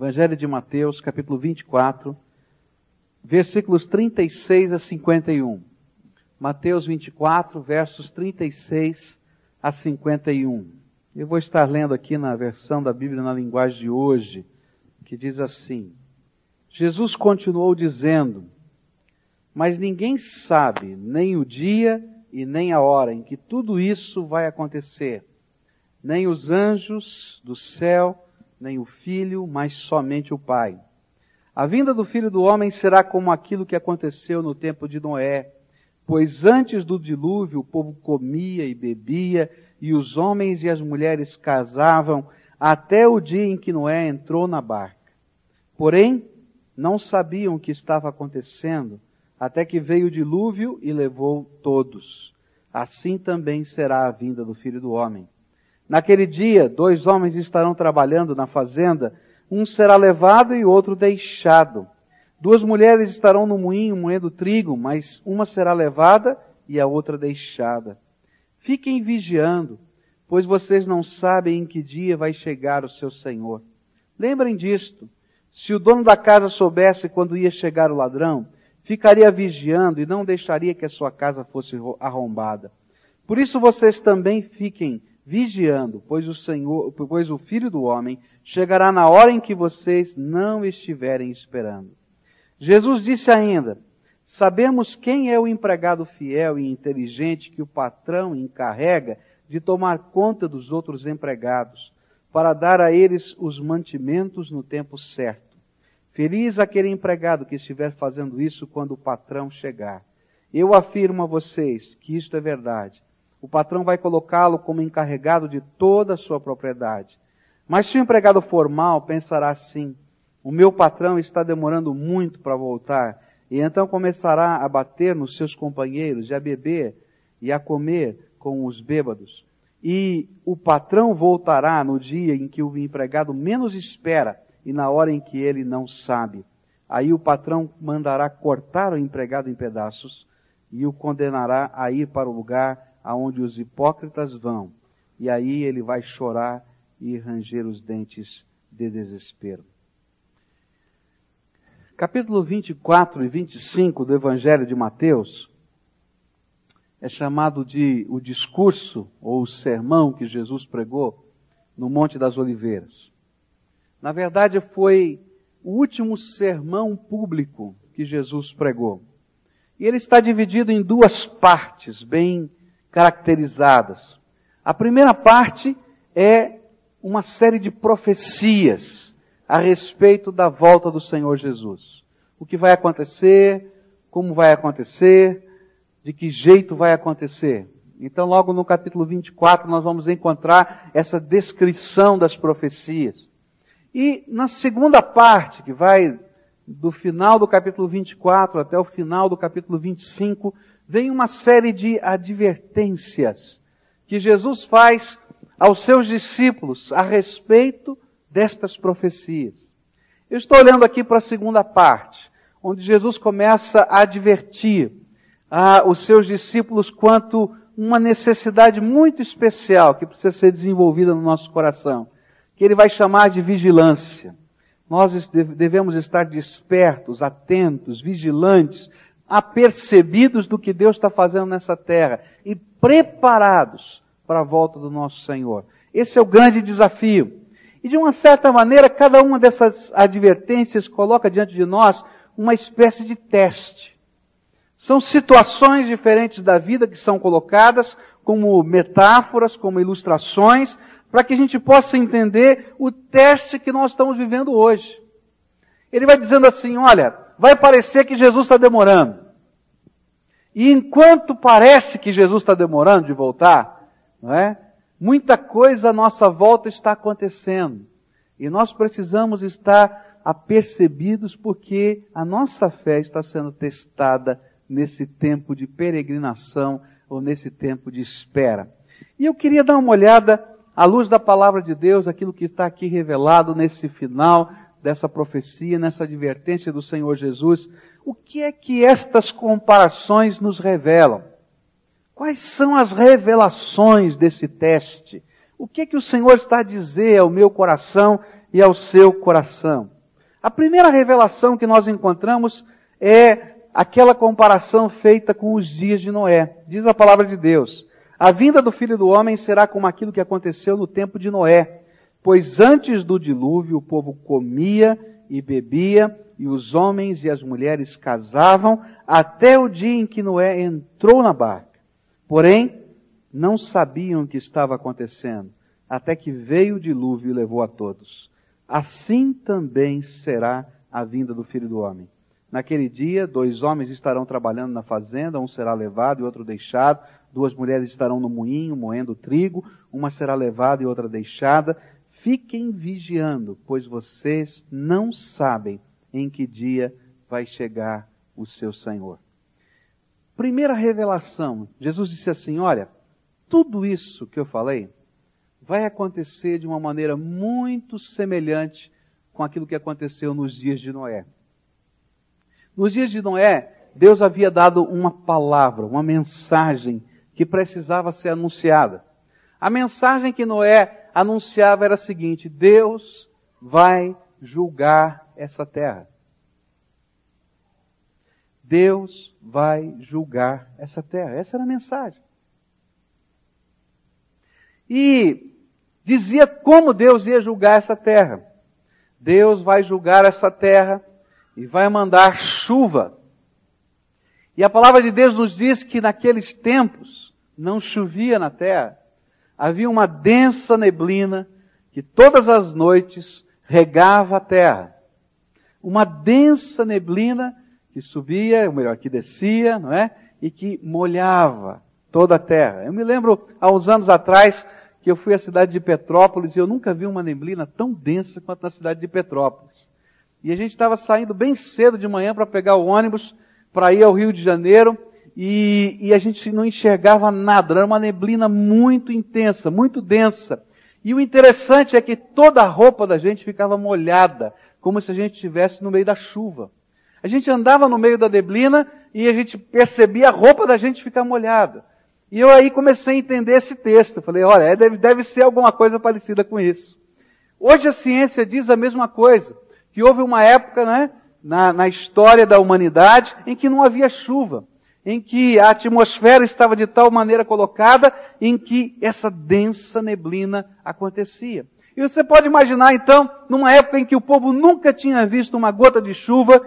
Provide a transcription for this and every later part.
Evangelho de Mateus, capítulo 24, versículos 36 a 51. Mateus 24, versos 36 a 51. Eu vou estar lendo aqui na versão da Bíblia na linguagem de hoje, que diz assim: Jesus continuou dizendo: Mas ninguém sabe nem o dia e nem a hora em que tudo isso vai acontecer, nem os anjos do céu, nem o filho, mas somente o Pai. A vinda do filho do homem será como aquilo que aconteceu no tempo de Noé Pois antes do dilúvio o povo comia e bebia, e os homens e as mulheres casavam, até o dia em que Noé entrou na barca. Porém, não sabiam o que estava acontecendo, até que veio o dilúvio e levou todos. Assim também será a vinda do filho do homem. Naquele dia, dois homens estarão trabalhando na fazenda, um será levado e outro deixado. Duas mulheres estarão no moinho moendo trigo, mas uma será levada e a outra deixada. Fiquem vigiando, pois vocês não sabem em que dia vai chegar o seu Senhor. Lembrem disto. Se o dono da casa soubesse quando ia chegar o ladrão, ficaria vigiando e não deixaria que a sua casa fosse arrombada. Por isso vocês também fiquem vigiando, pois o Senhor, pois o Filho do homem chegará na hora em que vocês não estiverem esperando. Jesus disse ainda, sabemos quem é o empregado fiel e inteligente que o patrão encarrega de tomar conta dos outros empregados, para dar a eles os mantimentos no tempo certo. Feliz aquele empregado que estiver fazendo isso quando o patrão chegar. Eu afirmo a vocês que isto é verdade. O patrão vai colocá-lo como encarregado de toda a sua propriedade. Mas se o empregado formal pensará assim, o meu patrão está demorando muito para voltar. E então começará a bater nos seus companheiros, e a beber, e a comer com os bêbados. E o patrão voltará no dia em que o empregado menos espera e na hora em que ele não sabe. Aí o patrão mandará cortar o empregado em pedaços e o condenará a ir para o lugar aonde os hipócritas vão. E aí ele vai chorar e ranger os dentes de desespero. Capítulo 24 e 25 do Evangelho de Mateus é chamado de o discurso ou o sermão que Jesus pregou no Monte das Oliveiras. Na verdade, foi o último sermão público que Jesus pregou. E ele está dividido em duas partes bem caracterizadas. A primeira parte é uma série de profecias a respeito da volta do Senhor Jesus. O que vai acontecer, como vai acontecer, de que jeito vai acontecer. Então, logo no capítulo 24, nós vamos encontrar essa descrição das profecias. E na segunda parte, que vai do final do capítulo 24 até o final do capítulo 25, vem uma série de advertências que Jesus faz aos seus discípulos a respeito destas profecias. Eu estou olhando aqui para a segunda parte, onde Jesus começa a advertir a, os seus discípulos quanto uma necessidade muito especial que precisa ser desenvolvida no nosso coração, que ele vai chamar de vigilância. Nós devemos estar despertos, atentos, vigilantes, apercebidos do que Deus está fazendo nessa terra e preparados para a volta do nosso Senhor. Esse é o grande desafio. E de uma certa maneira, cada uma dessas advertências coloca diante de nós uma espécie de teste. São situações diferentes da vida que são colocadas como metáforas, como ilustrações, para que a gente possa entender o teste que nós estamos vivendo hoje. Ele vai dizendo assim, olha, vai parecer que Jesus está demorando. E enquanto parece que Jesus está demorando de voltar, não é? Muita coisa à nossa volta está acontecendo. E nós precisamos estar apercebidos porque a nossa fé está sendo testada nesse tempo de peregrinação ou nesse tempo de espera. E eu queria dar uma olhada à luz da palavra de Deus, aquilo que está aqui revelado nesse final dessa profecia, nessa advertência do Senhor Jesus. O que é que estas comparações nos revelam? Quais são as revelações desse teste? O que é que o Senhor está a dizer ao meu coração e ao seu coração. A primeira revelação que nós encontramos é aquela comparação feita com os dias de Noé. Diz a palavra de Deus: A vinda do filho do homem será como aquilo que aconteceu no tempo de Noé, pois antes do dilúvio o povo comia e bebia, e os homens e as mulheres casavam, até o dia em que Noé entrou na barca. Porém, não sabiam o que estava acontecendo, até que veio o dilúvio e levou a todos. Assim também será a vinda do Filho do Homem. Naquele dia, dois homens estarão trabalhando na fazenda, um será levado e outro deixado, duas mulheres estarão no moinho moendo trigo, uma será levada e outra deixada. Fiquem vigiando, pois vocês não sabem em que dia vai chegar o seu Senhor. Primeira revelação, Jesus disse assim: Olha, tudo isso que eu falei vai acontecer de uma maneira muito semelhante com aquilo que aconteceu nos dias de Noé. Nos dias de Noé, Deus havia dado uma palavra, uma mensagem que precisava ser anunciada. A mensagem que Noé anunciava era a seguinte: Deus vai julgar essa terra. Deus vai julgar essa terra. Essa era a mensagem. E dizia como Deus ia julgar essa terra. Deus vai julgar essa terra e vai mandar chuva. E a palavra de Deus nos diz que naqueles tempos não chovia na terra havia uma densa neblina que todas as noites regava a terra. Uma densa neblina que subia, ou melhor, que descia, não é? E que molhava toda a terra. Eu me lembro, há uns anos atrás, que eu fui à cidade de Petrópolis e eu nunca vi uma neblina tão densa quanto na cidade de Petrópolis. E a gente estava saindo bem cedo de manhã para pegar o ônibus para ir ao Rio de Janeiro e, e a gente não enxergava nada, era uma neblina muito intensa, muito densa. E o interessante é que toda a roupa da gente ficava molhada, como se a gente estivesse no meio da chuva. A gente andava no meio da neblina e a gente percebia a roupa da gente ficar molhada. E eu aí comecei a entender esse texto. Falei, olha, é, deve, deve ser alguma coisa parecida com isso. Hoje a ciência diz a mesma coisa, que houve uma época, né, na, na história da humanidade em que não havia chuva em que a atmosfera estava de tal maneira colocada em que essa densa neblina acontecia. E você pode imaginar então, numa época em que o povo nunca tinha visto uma gota de chuva,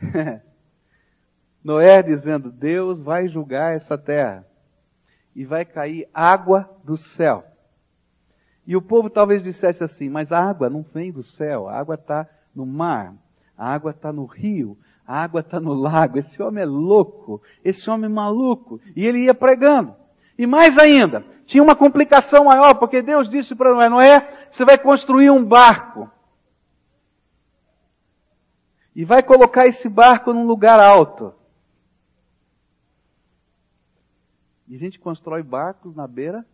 Noé dizendo, Deus vai julgar essa terra e vai cair água do céu. E o povo talvez dissesse assim, mas a água não vem do céu, a água está no mar, a água está no rio, a água está no lago, esse homem é louco, esse homem é maluco. E ele ia pregando. E mais ainda, tinha uma complicação maior, porque Deus disse para Noé, Noé, você vai construir um barco. E vai colocar esse barco num lugar alto. E a gente constrói barcos na beira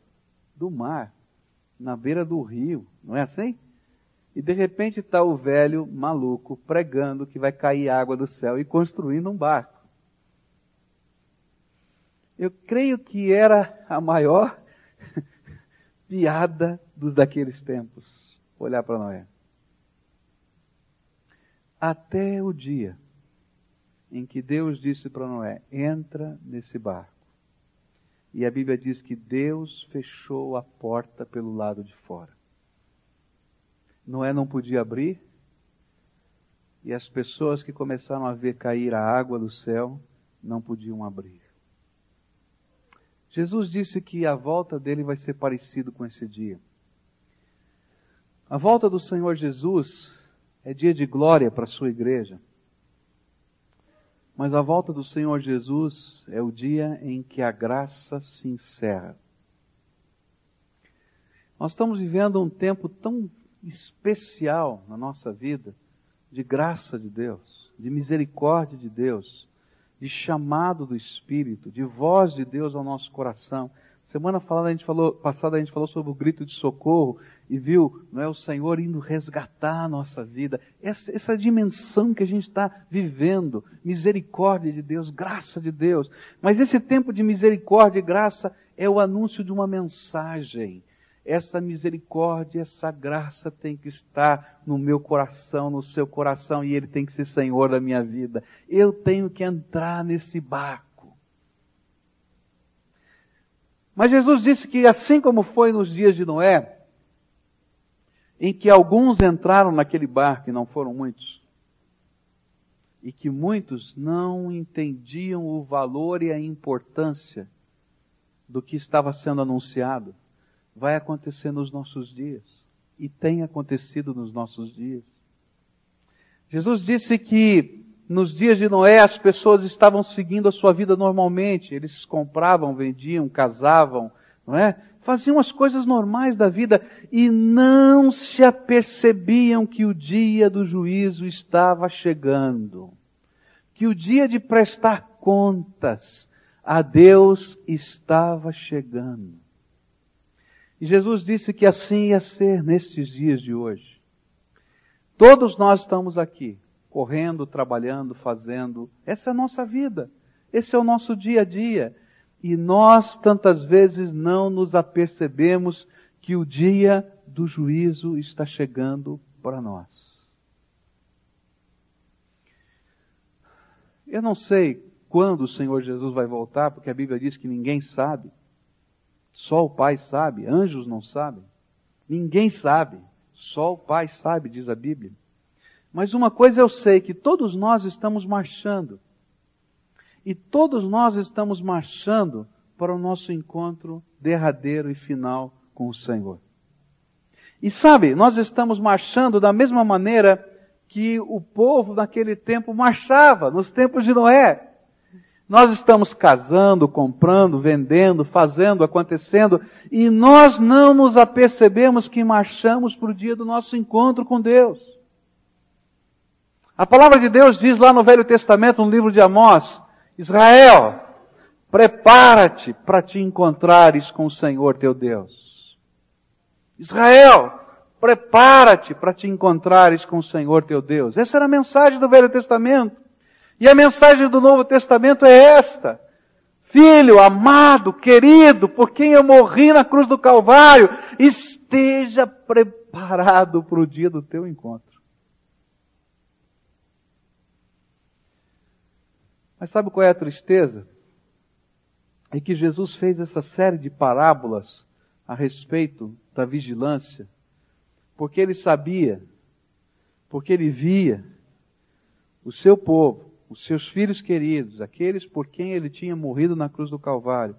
do mar, na beira do rio, não é assim? E de repente está o velho maluco pregando que vai cair água do céu e construindo um barco. Eu creio que era a maior piada dos daqueles tempos. Olhar para Noé. Até o dia em que Deus disse para Noé: entra nesse barco. E a Bíblia diz que Deus fechou a porta pelo lado de fora. Noé não podia abrir, e as pessoas que começaram a ver cair a água do céu não podiam abrir. Jesus disse que a volta dele vai ser parecido com esse dia. A volta do Senhor Jesus é dia de glória para a sua igreja. Mas a volta do Senhor Jesus é o dia em que a graça se encerra. Nós estamos vivendo um tempo tão especial na nossa vida de graça de Deus, de misericórdia de Deus, de chamado do Espírito, de voz de Deus ao nosso coração. Semana passada a gente falou, passada a gente falou sobre o grito de socorro e viu, não é o Senhor indo resgatar a nossa vida. Essa, essa dimensão que a gente está vivendo, misericórdia de Deus, graça de Deus. Mas esse tempo de misericórdia e graça é o anúncio de uma mensagem essa misericórdia, essa graça tem que estar no meu coração, no seu coração, e Ele tem que ser Senhor da minha vida. Eu tenho que entrar nesse barco. Mas Jesus disse que assim como foi nos dias de Noé, em que alguns entraram naquele barco e não foram muitos, e que muitos não entendiam o valor e a importância do que estava sendo anunciado, vai acontecer nos nossos dias. E tem acontecido nos nossos dias. Jesus disse que nos dias de Noé as pessoas estavam seguindo a sua vida normalmente. Eles compravam, vendiam, casavam, não é? Faziam as coisas normais da vida e não se apercebiam que o dia do juízo estava chegando. Que o dia de prestar contas a Deus estava chegando. E Jesus disse que assim ia ser nestes dias de hoje. Todos nós estamos aqui, correndo, trabalhando, fazendo. Essa é a nossa vida. Esse é o nosso dia a dia. E nós tantas vezes não nos apercebemos que o dia do juízo está chegando para nós. Eu não sei quando o Senhor Jesus vai voltar, porque a Bíblia diz que ninguém sabe. Só o Pai sabe, anjos não sabem. Ninguém sabe, só o Pai sabe, diz a Bíblia. Mas uma coisa eu sei, que todos nós estamos marchando. E todos nós estamos marchando para o nosso encontro derradeiro e final com o Senhor. E sabe, nós estamos marchando da mesma maneira que o povo naquele tempo marchava, nos tempos de Noé. Nós estamos casando, comprando, vendendo, fazendo, acontecendo, e nós não nos apercebemos que marchamos para o dia do nosso encontro com Deus. A palavra de Deus diz lá no Velho Testamento, no livro de Amós, Israel, prepara-te para te encontrares com o Senhor teu Deus. Israel, prepara-te para te encontrares com o Senhor teu Deus. Essa era a mensagem do Velho Testamento. E a mensagem do Novo Testamento é esta. Filho, amado, querido, por quem eu morri na cruz do Calvário, esteja preparado para o dia do teu encontro. Mas sabe qual é a tristeza? É que Jesus fez essa série de parábolas a respeito da vigilância, porque ele sabia, porque ele via o seu povo os seus filhos queridos, aqueles por quem ele tinha morrido na cruz do Calvário,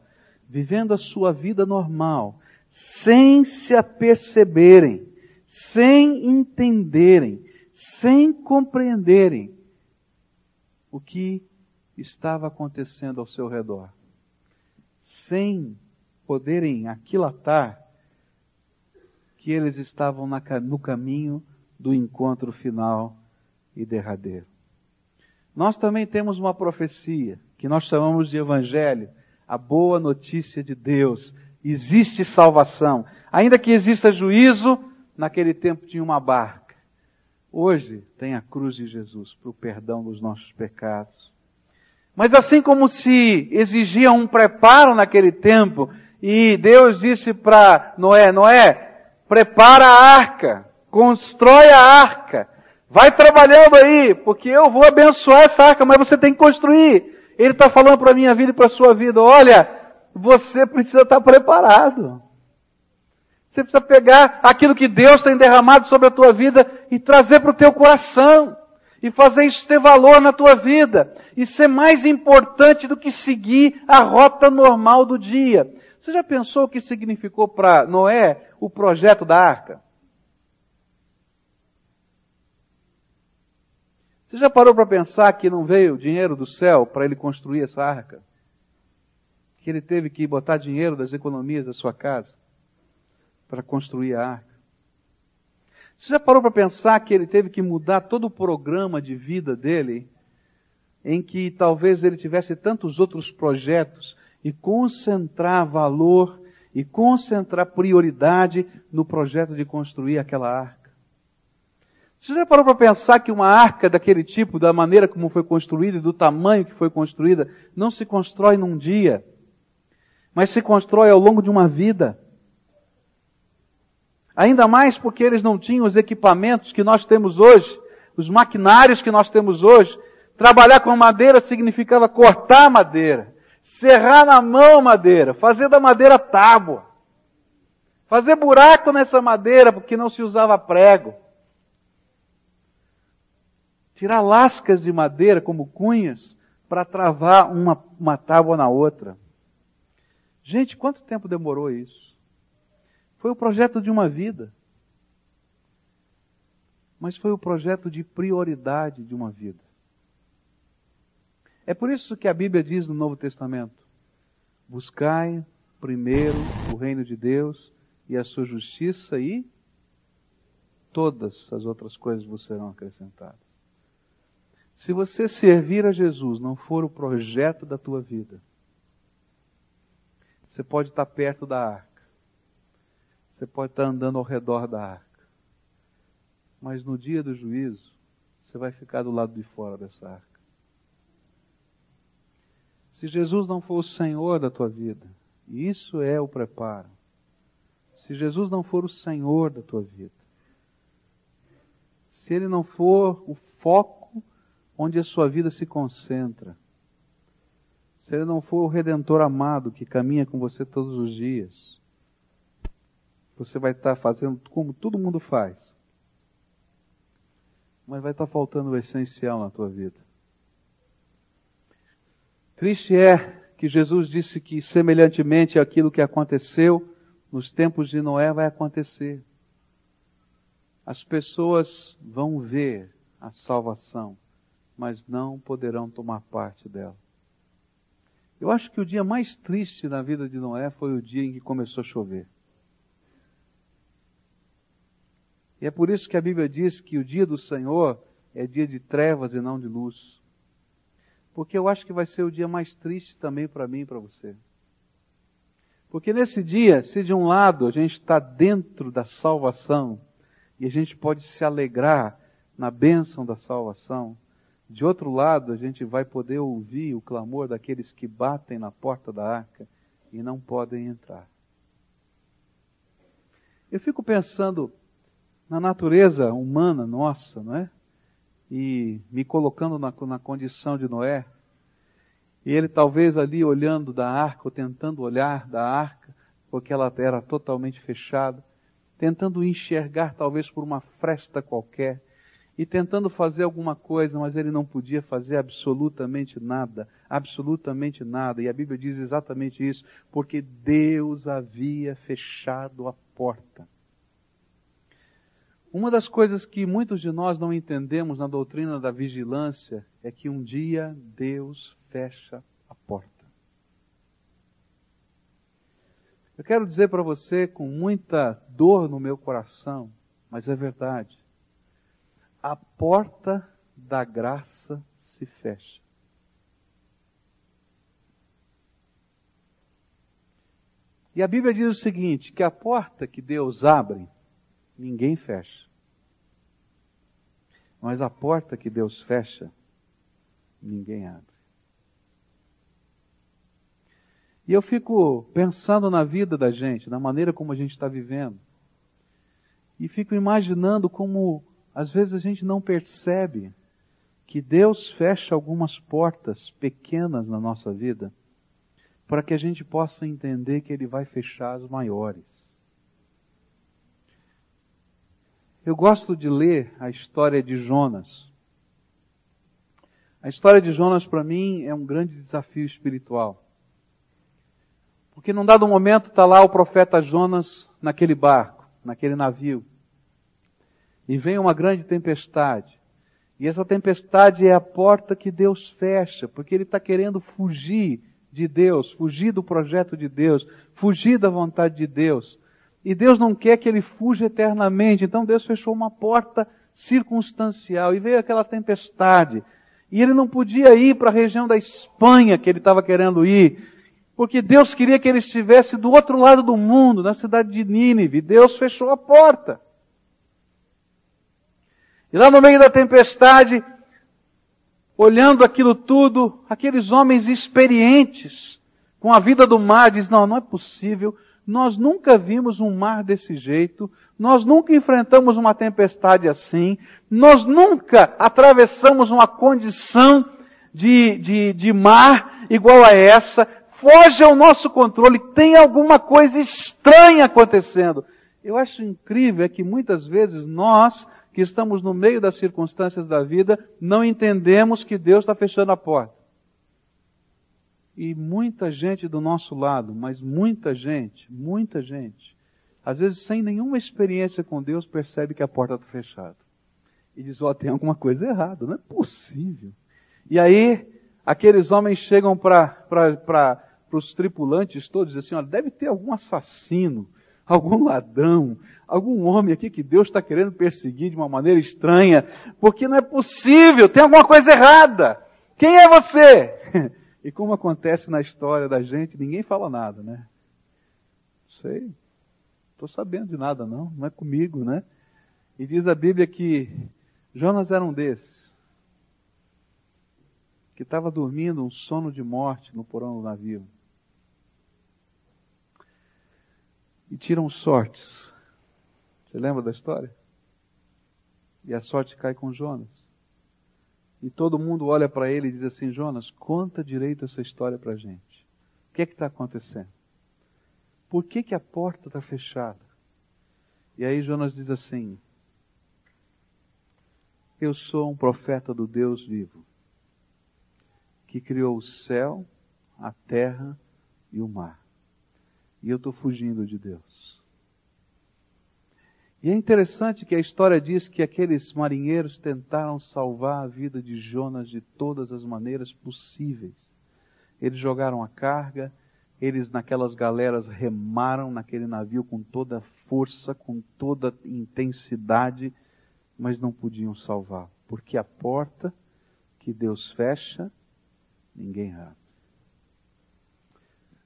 vivendo a sua vida normal, sem se aperceberem, sem entenderem, sem compreenderem o que estava acontecendo ao seu redor, sem poderem aquilatar que eles estavam no caminho do encontro final e derradeiro. Nós também temos uma profecia, que nós chamamos de Evangelho, a boa notícia de Deus. Existe salvação. Ainda que exista juízo, naquele tempo tinha uma barca. Hoje tem a cruz de Jesus para o perdão dos nossos pecados. Mas assim como se exigia um preparo naquele tempo, e Deus disse para Noé, Noé, prepara a arca, constrói a arca, Vai trabalhando aí, porque eu vou abençoar essa arca, mas você tem que construir. Ele está falando para a minha vida e para a sua vida, olha, você precisa estar tá preparado. Você precisa pegar aquilo que Deus tem derramado sobre a tua vida e trazer para o teu coração. E fazer isso ter valor na tua vida. E ser mais importante do que seguir a rota normal do dia. Você já pensou o que significou para Noé o projeto da arca? Você já parou para pensar que não veio dinheiro do céu para ele construir essa arca? Que ele teve que botar dinheiro das economias da sua casa para construir a arca? Você já parou para pensar que ele teve que mudar todo o programa de vida dele, em que talvez ele tivesse tantos outros projetos e concentrar valor e concentrar prioridade no projeto de construir aquela arca? Você já parou para pensar que uma arca daquele tipo, da maneira como foi construída e do tamanho que foi construída, não se constrói num dia, mas se constrói ao longo de uma vida? Ainda mais porque eles não tinham os equipamentos que nós temos hoje, os maquinários que nós temos hoje. Trabalhar com madeira significava cortar madeira, serrar na mão madeira, fazer da madeira tábua, fazer buraco nessa madeira porque não se usava prego, tirar lascas de madeira como cunhas para travar uma, uma tábua na outra. Gente, quanto tempo demorou isso? Foi o projeto de uma vida. Mas foi o projeto de prioridade de uma vida. É por isso que a Bíblia diz no Novo Testamento: buscai primeiro o reino de Deus e a sua justiça e todas as outras coisas vos serão acrescentadas. Se você servir a Jesus não for o projeto da tua vida, você pode estar perto da arca. Você pode estar andando ao redor da arca. Mas no dia do juízo, você vai ficar do lado de fora dessa arca. Se Jesus não for o Senhor da tua vida, e isso é o preparo. Se Jesus não for o Senhor da tua vida, se Ele não for o foco onde a sua vida se concentra. Se ele não for o redentor amado que caminha com você todos os dias, você vai estar fazendo como todo mundo faz. Mas vai estar faltando o essencial na tua vida. Triste é que Jesus disse que semelhantemente àquilo que aconteceu nos tempos de Noé vai acontecer. As pessoas vão ver a salvação mas não poderão tomar parte dela. Eu acho que o dia mais triste na vida de Noé foi o dia em que começou a chover. E é por isso que a Bíblia diz que o dia do Senhor é dia de trevas e não de luz. Porque eu acho que vai ser o dia mais triste também para mim e para você. Porque nesse dia, se de um lado a gente está dentro da salvação e a gente pode se alegrar na bênção da salvação, de outro lado, a gente vai poder ouvir o clamor daqueles que batem na porta da arca e não podem entrar. Eu fico pensando na natureza humana nossa, não é? E me colocando na, na condição de Noé. E ele talvez ali olhando da arca, ou tentando olhar da arca, porque ela era totalmente fechada, tentando enxergar talvez por uma fresta qualquer e tentando fazer alguma coisa, mas ele não podia fazer absolutamente nada, absolutamente nada. E a Bíblia diz exatamente isso, porque Deus havia fechado a porta. Uma das coisas que muitos de nós não entendemos na doutrina da vigilância é que um dia Deus fecha a porta. Eu quero dizer para você com muita dor no meu coração, mas é verdade a porta da graça se fecha. E a Bíblia diz o seguinte: que a porta que Deus abre, ninguém fecha. Mas a porta que Deus fecha, ninguém abre. E eu fico pensando na vida da gente, na maneira como a gente está vivendo. E fico imaginando como às vezes a gente não percebe que Deus fecha algumas portas pequenas na nossa vida para que a gente possa entender que Ele vai fechar as maiores. Eu gosto de ler a história de Jonas. A história de Jonas para mim é um grande desafio espiritual. Porque num dado momento está lá o profeta Jonas naquele barco, naquele navio e vem uma grande tempestade. E essa tempestade é a porta que Deus fecha, porque ele está querendo fugir de Deus, fugir do projeto de Deus, fugir da vontade de Deus. E Deus não quer que ele fuja eternamente, então Deus fechou uma porta circunstancial e veio aquela tempestade. E ele não podia ir para a região da Espanha que ele estava querendo ir, porque Deus queria que ele estivesse do outro lado do mundo, na cidade de Nínive. Deus fechou a porta. E lá no meio da tempestade, olhando aquilo tudo, aqueles homens experientes com a vida do mar diz: "Não, não é possível. nós nunca vimos um mar desse jeito, nós nunca enfrentamos uma tempestade assim, nós nunca atravessamos uma condição de, de, de mar igual a essa, foge ao nosso controle, tem alguma coisa estranha acontecendo. Eu acho incrível é que muitas vezes nós, que estamos no meio das circunstâncias da vida, não entendemos que Deus está fechando a porta. E muita gente do nosso lado, mas muita gente, muita gente, às vezes sem nenhuma experiência com Deus, percebe que a porta está fechada. E diz, ó, oh, tem alguma coisa errada, não é possível. E aí, aqueles homens chegam para os tripulantes todos e dizem assim, olha, deve ter algum assassino, algum ladrão, algum homem aqui que Deus está querendo perseguir de uma maneira estranha, porque não é possível, tem alguma coisa errada. Quem é você? E como acontece na história da gente, ninguém fala nada, né? Sei, estou sabendo de nada não, não é comigo, né? E diz a Bíblia que Jonas era um desses, que estava dormindo um sono de morte no porão do navio. E tiram sortes. Você lembra da história? E a sorte cai com Jonas. E todo mundo olha para ele e diz assim: Jonas, conta direito essa história para a gente. O que é que está acontecendo? Por que, que a porta está fechada? E aí Jonas diz assim: Eu sou um profeta do Deus vivo, que criou o céu, a terra e o mar. E eu estou fugindo de Deus. E é interessante que a história diz que aqueles marinheiros tentaram salvar a vida de Jonas de todas as maneiras possíveis. Eles jogaram a carga, eles naquelas galeras remaram naquele navio com toda força, com toda intensidade, mas não podiam salvar, porque a porta que Deus fecha, ninguém abre.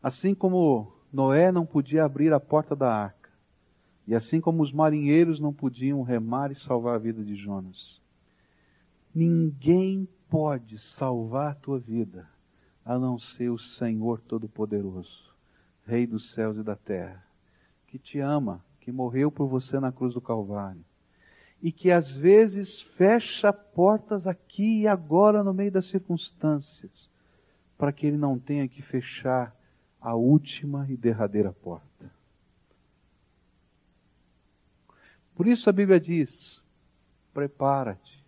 Assim como Noé não podia abrir a porta da arca, e assim como os marinheiros não podiam remar e salvar a vida de Jonas, ninguém pode salvar a tua vida a não ser o Senhor Todo-Poderoso, Rei dos céus e da terra, que te ama, que morreu por você na cruz do Calvário e que às vezes fecha portas aqui e agora no meio das circunstâncias, para que ele não tenha que fechar a última e derradeira porta. Por isso a Bíblia diz: prepara-te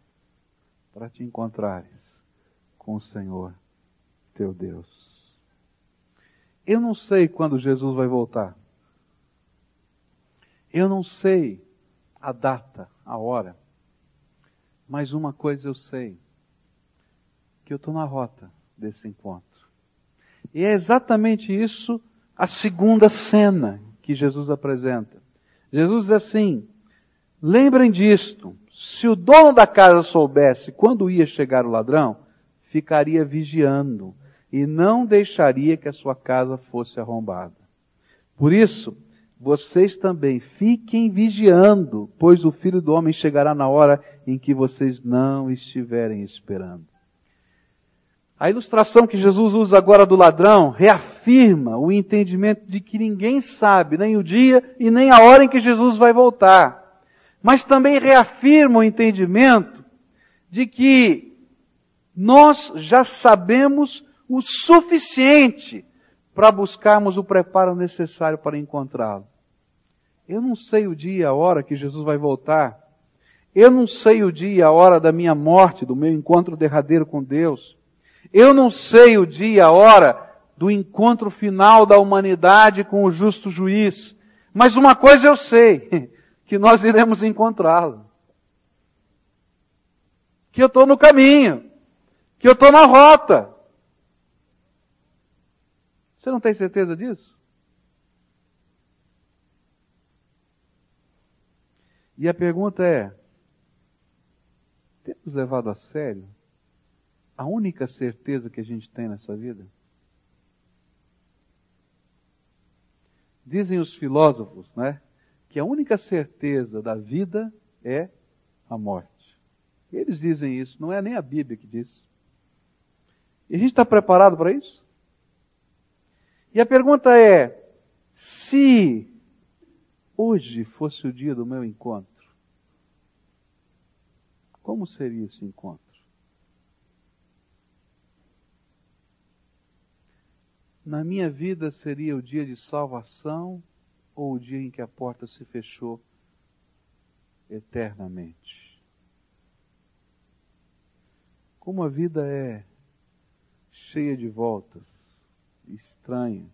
para te encontrares com o Senhor teu Deus. Eu não sei quando Jesus vai voltar. Eu não sei a data, a hora. Mas uma coisa eu sei: que eu estou na rota desse encontro. E é exatamente isso a segunda cena que Jesus apresenta. Jesus diz assim: Lembrem disto. Se o dono da casa soubesse quando ia chegar o ladrão, ficaria vigiando e não deixaria que a sua casa fosse arrombada. Por isso, vocês também fiquem vigiando, pois o filho do homem chegará na hora em que vocês não estiverem esperando. A ilustração que Jesus usa agora do ladrão reafirma o entendimento de que ninguém sabe nem o dia e nem a hora em que Jesus vai voltar mas também reafirma o entendimento de que nós já sabemos o suficiente para buscarmos o preparo necessário para encontrá-lo. Eu não sei o dia e a hora que Jesus vai voltar. Eu não sei o dia e a hora da minha morte, do meu encontro derradeiro com Deus. Eu não sei o dia a hora do encontro final da humanidade com o justo juiz. Mas uma coisa eu sei, que nós iremos encontrá-lo. Que eu estou no caminho. Que eu estou na rota. Você não tem certeza disso? E a pergunta é: temos levado a sério a única certeza que a gente tem nessa vida? Dizem os filósofos, né? que a única certeza da vida é a morte. Eles dizem isso, não é nem a Bíblia que diz. E a gente está preparado para isso? E a pergunta é: se hoje fosse o dia do meu encontro, como seria esse encontro? Na minha vida seria o dia de salvação ou o dia em que a porta se fechou eternamente? Como a vida é cheia de voltas, estranha.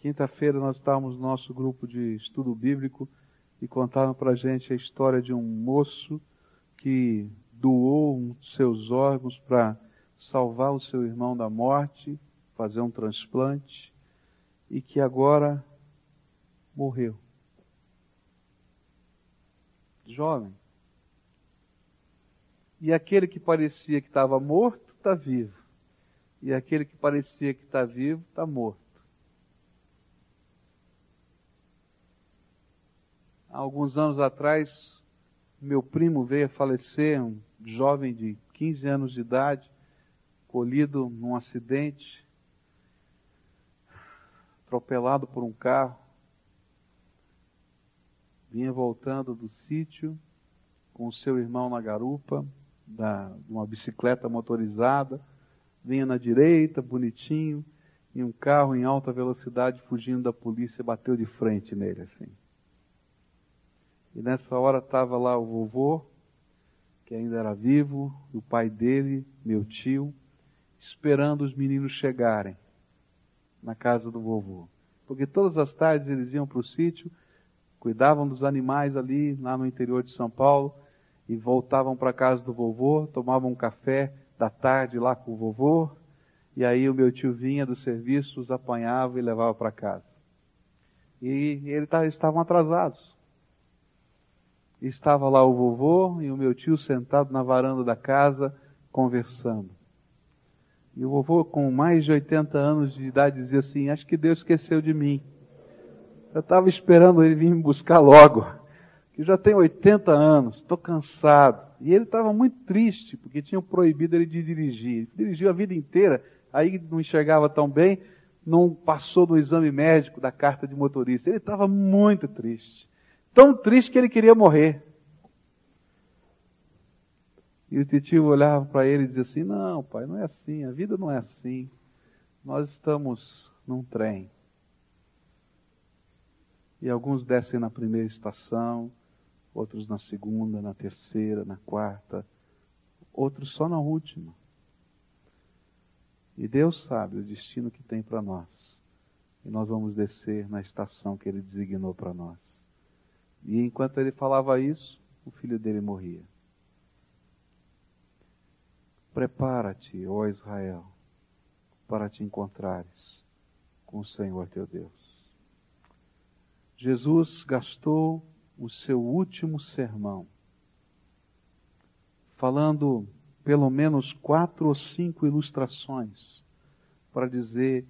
Quinta-feira nós estávamos no nosso grupo de estudo bíblico e contaram para a gente a história de um moço que doou seus órgãos para salvar o seu irmão da morte fazer um transplante e que agora morreu. Jovem. E aquele que parecia que estava morto está vivo. E aquele que parecia que está vivo está morto. Há alguns anos atrás, meu primo veio a falecer, um jovem de 15 anos de idade, colhido num acidente atropelado por um carro, vinha voltando do sítio com o seu irmão na garupa, da, de uma bicicleta motorizada, vinha na direita, bonitinho, e um carro em alta velocidade fugindo da polícia bateu de frente nele assim. E nessa hora estava lá o vovô, que ainda era vivo, o pai dele, meu tio, esperando os meninos chegarem na casa do vovô. Porque todas as tardes eles iam para o sítio, cuidavam dos animais ali, lá no interior de São Paulo, e voltavam para a casa do vovô, tomavam um café da tarde lá com o vovô, e aí o meu tio vinha do serviço, os apanhava e levava para casa. E eles estavam atrasados. Estava lá o vovô e o meu tio sentado na varanda da casa, conversando. E o vovô, com mais de 80 anos de idade, dizia assim: Acho que Deus esqueceu de mim. Eu estava esperando ele vir me buscar logo, que já tenho 80 anos, estou cansado. E ele estava muito triste, porque tinham proibido ele de dirigir. Ele dirigiu a vida inteira, aí não enxergava tão bem, não passou no exame médico da carta de motorista. Ele estava muito triste. Tão triste que ele queria morrer. E o tio olhava para ele e dizia assim: Não, pai, não é assim, a vida não é assim. Nós estamos num trem. E alguns descem na primeira estação, outros na segunda, na terceira, na quarta, outros só na última. E Deus sabe o destino que tem para nós. E nós vamos descer na estação que Ele designou para nós. E enquanto ele falava isso, o filho dele morria. Prepara-te, ó Israel, para te encontrares com o Senhor teu Deus. Jesus gastou o seu último sermão falando pelo menos quatro ou cinco ilustrações para dizer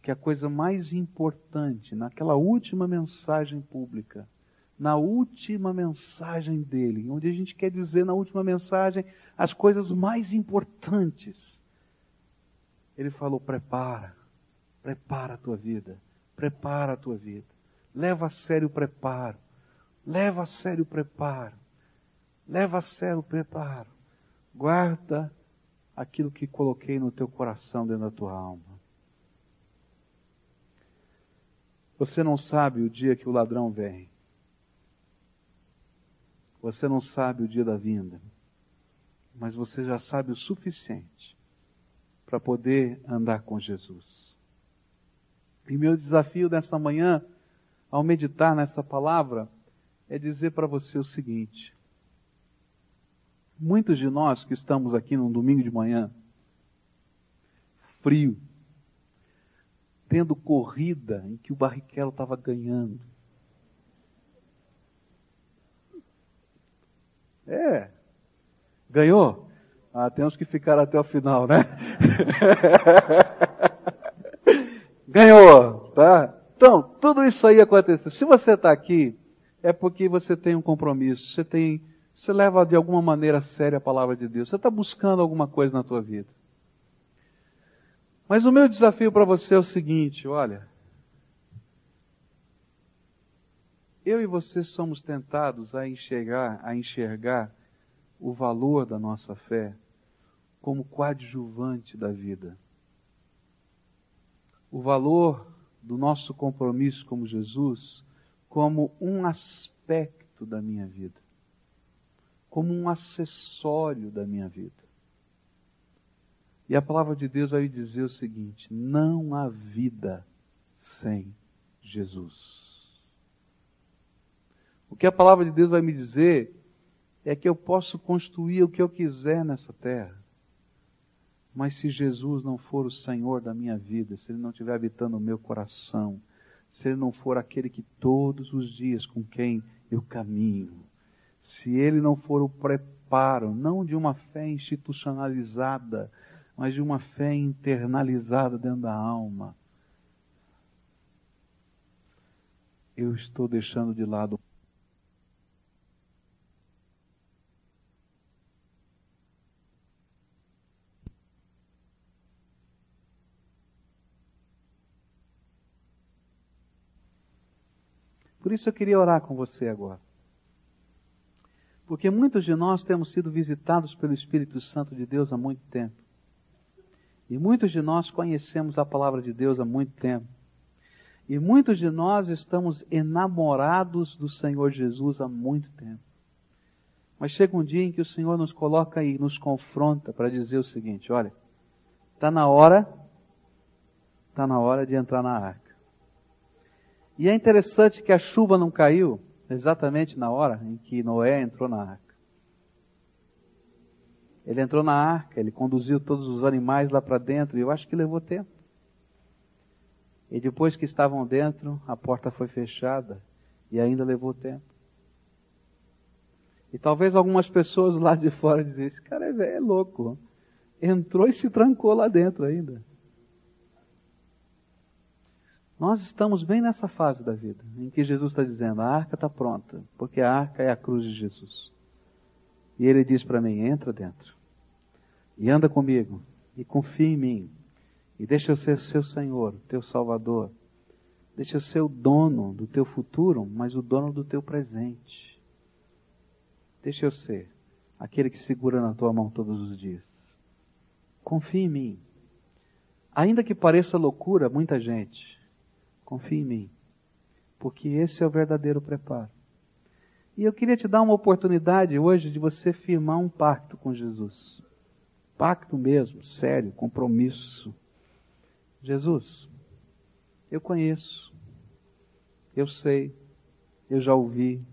que a coisa mais importante naquela última mensagem pública na última mensagem dele, onde a gente quer dizer na última mensagem as coisas mais importantes. Ele falou: prepara, prepara a tua vida, prepara a tua vida, leva a sério o preparo, leva a sério o preparo, leva a sério o preparo, guarda aquilo que coloquei no teu coração dentro da tua alma. Você não sabe o dia que o ladrão vem. Você não sabe o dia da vinda, mas você já sabe o suficiente para poder andar com Jesus. E meu desafio desta manhã, ao meditar nessa palavra, é dizer para você o seguinte: muitos de nós que estamos aqui num domingo de manhã, frio, tendo corrida em que o Barrichello estava ganhando, É. Ganhou? Ah, temos que ficar até o final, né? Ganhou, tá? Então, tudo isso aí aconteceu. Se você está aqui, é porque você tem um compromisso, você tem, você leva de alguma maneira a sério a palavra de Deus. Você está buscando alguma coisa na tua vida. Mas o meu desafio para você é o seguinte, olha, eu e você somos tentados a enxergar, a enxergar o valor da nossa fé como coadjuvante da vida. O valor do nosso compromisso como Jesus como um aspecto da minha vida, como um acessório da minha vida. E a palavra de Deus vai dizer o seguinte: não há vida sem Jesus. O que a palavra de Deus vai me dizer é que eu posso construir o que eu quiser nessa terra. Mas se Jesus não for o Senhor da minha vida, se Ele não estiver habitando o meu coração, se Ele não for aquele que todos os dias com quem eu caminho, se Ele não for o preparo, não de uma fé institucionalizada, mas de uma fé internalizada dentro da alma, eu estou deixando de lado Por isso eu queria orar com você agora. Porque muitos de nós temos sido visitados pelo Espírito Santo de Deus há muito tempo. E muitos de nós conhecemos a palavra de Deus há muito tempo. E muitos de nós estamos enamorados do Senhor Jesus há muito tempo. Mas chega um dia em que o Senhor nos coloca e nos confronta para dizer o seguinte: olha, está na hora, está na hora de entrar na arca. E é interessante que a chuva não caiu exatamente na hora em que Noé entrou na arca. Ele entrou na arca, ele conduziu todos os animais lá para dentro, e eu acho que levou tempo. E depois que estavam dentro, a porta foi fechada, e ainda levou tempo. E talvez algumas pessoas lá de fora dizem, esse cara é, é louco. Entrou e se trancou lá dentro ainda. Nós estamos bem nessa fase da vida, em que Jesus está dizendo, a arca está pronta, porque a arca é a cruz de Jesus. E ele diz para mim, entra dentro, e anda comigo, e confia em mim, e deixa eu ser seu Senhor, teu Salvador. Deixa eu ser o dono do teu futuro, mas o dono do teu presente. Deixa eu ser aquele que segura na tua mão todos os dias. Confia em mim. Ainda que pareça loucura, muita gente, Confie em mim, porque esse é o verdadeiro preparo. E eu queria te dar uma oportunidade hoje de você firmar um pacto com Jesus. Pacto mesmo, sério, compromisso. Jesus, eu conheço, eu sei, eu já ouvi,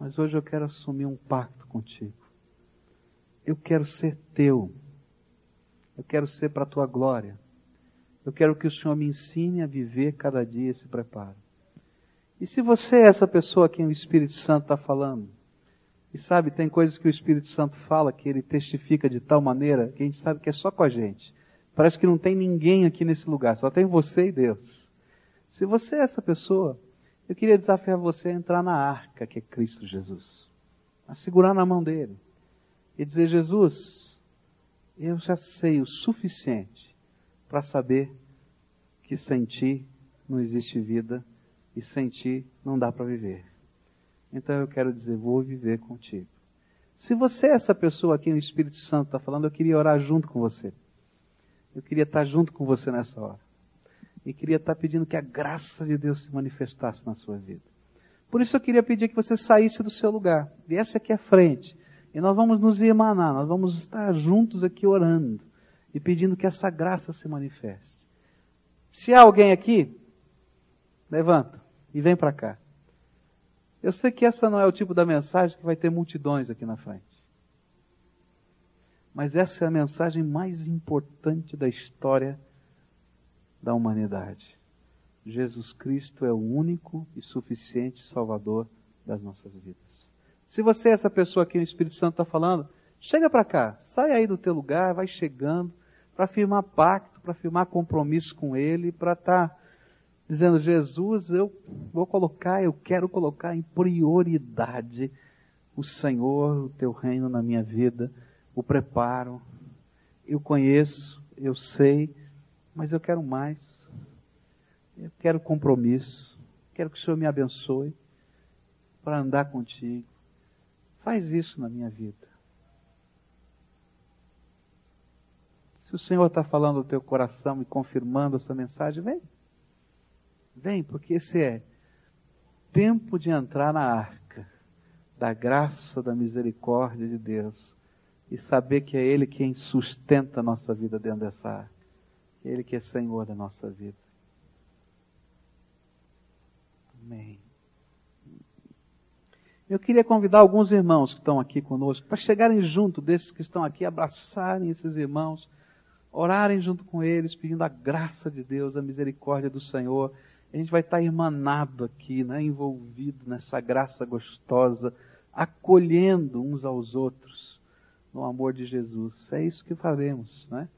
mas hoje eu quero assumir um pacto contigo. Eu quero ser teu. Eu quero ser para a tua glória. Eu quero que o Senhor me ensine a viver cada dia esse preparo. E se você é essa pessoa a quem o Espírito Santo está falando, e sabe, tem coisas que o Espírito Santo fala que ele testifica de tal maneira que a gente sabe que é só com a gente. Parece que não tem ninguém aqui nesse lugar, só tem você e Deus. Se você é essa pessoa, eu queria desafiar você a entrar na arca que é Cristo Jesus. A segurar na mão dele. E dizer, Jesus, eu já sei o suficiente para saber que sem ti não existe vida e sem ti não dá para viver. Então eu quero dizer, vou viver contigo. Se você é essa pessoa aqui no Espírito Santo está falando, eu queria orar junto com você. Eu queria estar junto com você nessa hora. E queria estar pedindo que a graça de Deus se manifestasse na sua vida. Por isso eu queria pedir que você saísse do seu lugar, viesse aqui à frente. E nós vamos nos emanar, nós vamos estar juntos aqui orando e pedindo que essa graça se manifeste. Se há alguém aqui, levanta e vem para cá. Eu sei que essa não é o tipo da mensagem que vai ter multidões aqui na frente. Mas essa é a mensagem mais importante da história da humanidade. Jesus Cristo é o único e suficiente Salvador das nossas vidas. Se você é essa pessoa que o Espírito Santo está falando, chega para cá, sai aí do teu lugar, vai chegando para firmar pacto, para firmar compromisso com Ele, para estar tá dizendo, Jesus, eu vou colocar, eu quero colocar em prioridade o Senhor, o Teu reino na minha vida, o preparo. Eu conheço, eu sei, mas eu quero mais. Eu quero compromisso. Quero que o Senhor me abençoe. para andar contigo. Faz isso na minha vida. Se o Senhor está falando no teu coração e confirmando essa mensagem, vem. Vem, porque esse é tempo de entrar na arca da graça, da misericórdia de Deus e saber que é Ele quem sustenta a nossa vida dentro dessa arca. Ele que é Senhor da nossa vida. Amém. Eu queria convidar alguns irmãos que estão aqui conosco para chegarem junto desses que estão aqui, abraçarem esses irmãos, orarem junto com eles, pedindo a graça de Deus, a misericórdia do Senhor. A gente vai estar irmanado aqui, né, envolvido nessa graça gostosa, acolhendo uns aos outros no amor de Jesus. É isso que faremos, né?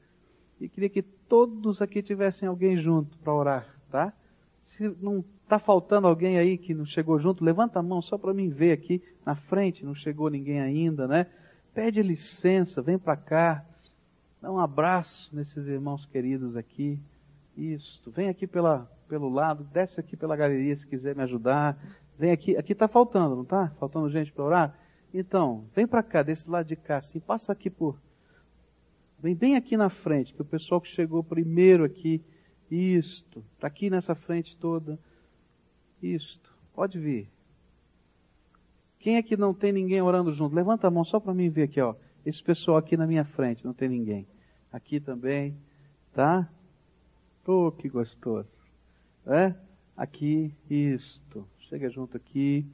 E queria que todos aqui tivessem alguém junto para orar, tá? Se não está faltando alguém aí que não chegou junto, levanta a mão só para mim ver aqui na frente, não chegou ninguém ainda, né? Pede licença, vem para cá, dá um abraço nesses irmãos queridos aqui. Isso, vem aqui pela, pelo lado, desce aqui pela galeria se quiser me ajudar. Vem aqui, aqui está faltando, não está? Faltando gente para orar? Então, vem para cá, desse lado de cá, assim, passa aqui por. Vem bem aqui na frente, que o pessoal que chegou primeiro aqui, isto, está aqui nessa frente toda, isto, pode vir. Quem é que não tem ninguém orando junto? Levanta a mão só para mim ver aqui, ó. Esse pessoal aqui na minha frente, não tem ninguém. Aqui também, tá? Oh, que gostoso. É? Aqui, isto. Chega junto aqui.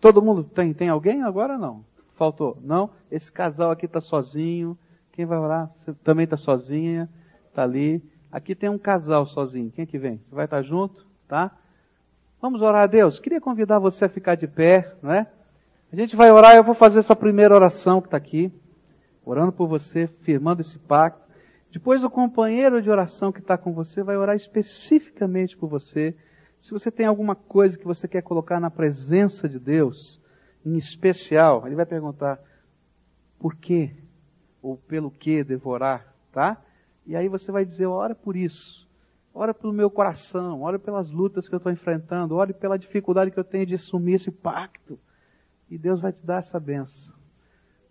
Todo mundo tem, tem alguém agora não? Faltou? Não? Esse casal aqui está sozinho. Quem vai orar? Você também está sozinha. Está ali. Aqui tem um casal sozinho. Quem é que vem? Você vai estar tá junto? Tá? Vamos orar a Deus. Queria convidar você a ficar de pé, não é? A gente vai orar, eu vou fazer essa primeira oração que está aqui, orando por você, firmando esse pacto. Depois o companheiro de oração que está com você vai orar especificamente por você, se você tem alguma coisa que você quer colocar na presença de Deus, em especial, ele vai perguntar por quê ou pelo que devorar, tá? E aí você vai dizer, ora por isso, ora pelo meu coração, ora pelas lutas que eu estou enfrentando, ore pela dificuldade que eu tenho de assumir esse pacto. E Deus vai te dar essa benção.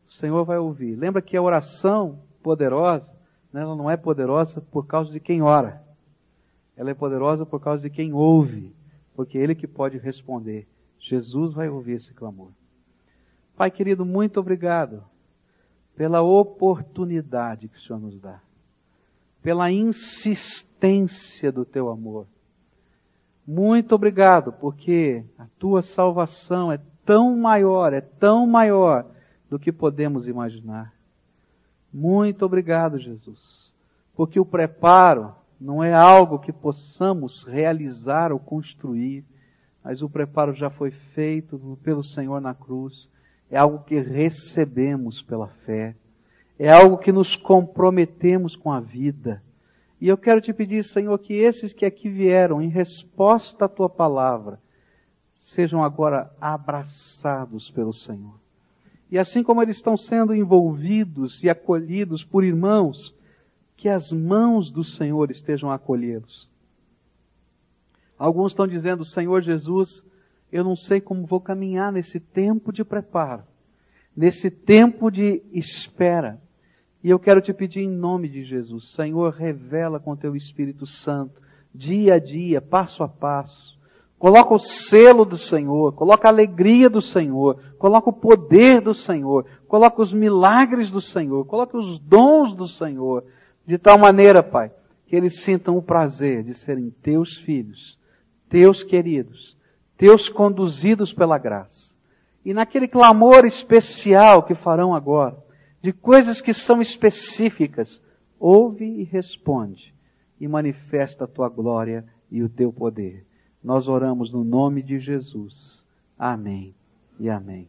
O Senhor vai ouvir. Lembra que a oração poderosa, né, ela não é poderosa por causa de quem ora. Ela é poderosa por causa de quem ouve, porque é Ele que pode responder. Jesus vai ouvir esse clamor. Pai querido, muito obrigado pela oportunidade que o Senhor nos dá, pela insistência do teu amor. Muito obrigado, porque a tua salvação é tão maior, é tão maior do que podemos imaginar. Muito obrigado, Jesus, porque o preparo não é algo que possamos realizar ou construir, mas o preparo já foi feito pelo Senhor na cruz. É algo que recebemos pela fé. É algo que nos comprometemos com a vida. E eu quero te pedir, Senhor, que esses que aqui vieram em resposta à tua palavra, sejam agora abraçados pelo Senhor. E assim como eles estão sendo envolvidos e acolhidos por irmãos que as mãos do Senhor estejam acolhê-los. Alguns estão dizendo, Senhor Jesus, eu não sei como vou caminhar nesse tempo de preparo, nesse tempo de espera. E eu quero te pedir em nome de Jesus, Senhor, revela com teu Espírito Santo, dia a dia, passo a passo. Coloca o selo do Senhor, coloca a alegria do Senhor, coloca o poder do Senhor, coloca os milagres do Senhor, coloca os dons do Senhor, de tal maneira, Pai, que eles sintam o prazer de serem teus filhos, teus queridos, teus conduzidos pela graça. E naquele clamor especial que farão agora, de coisas que são específicas, ouve e responde e manifesta a tua glória e o teu poder. Nós oramos no nome de Jesus. Amém e amém.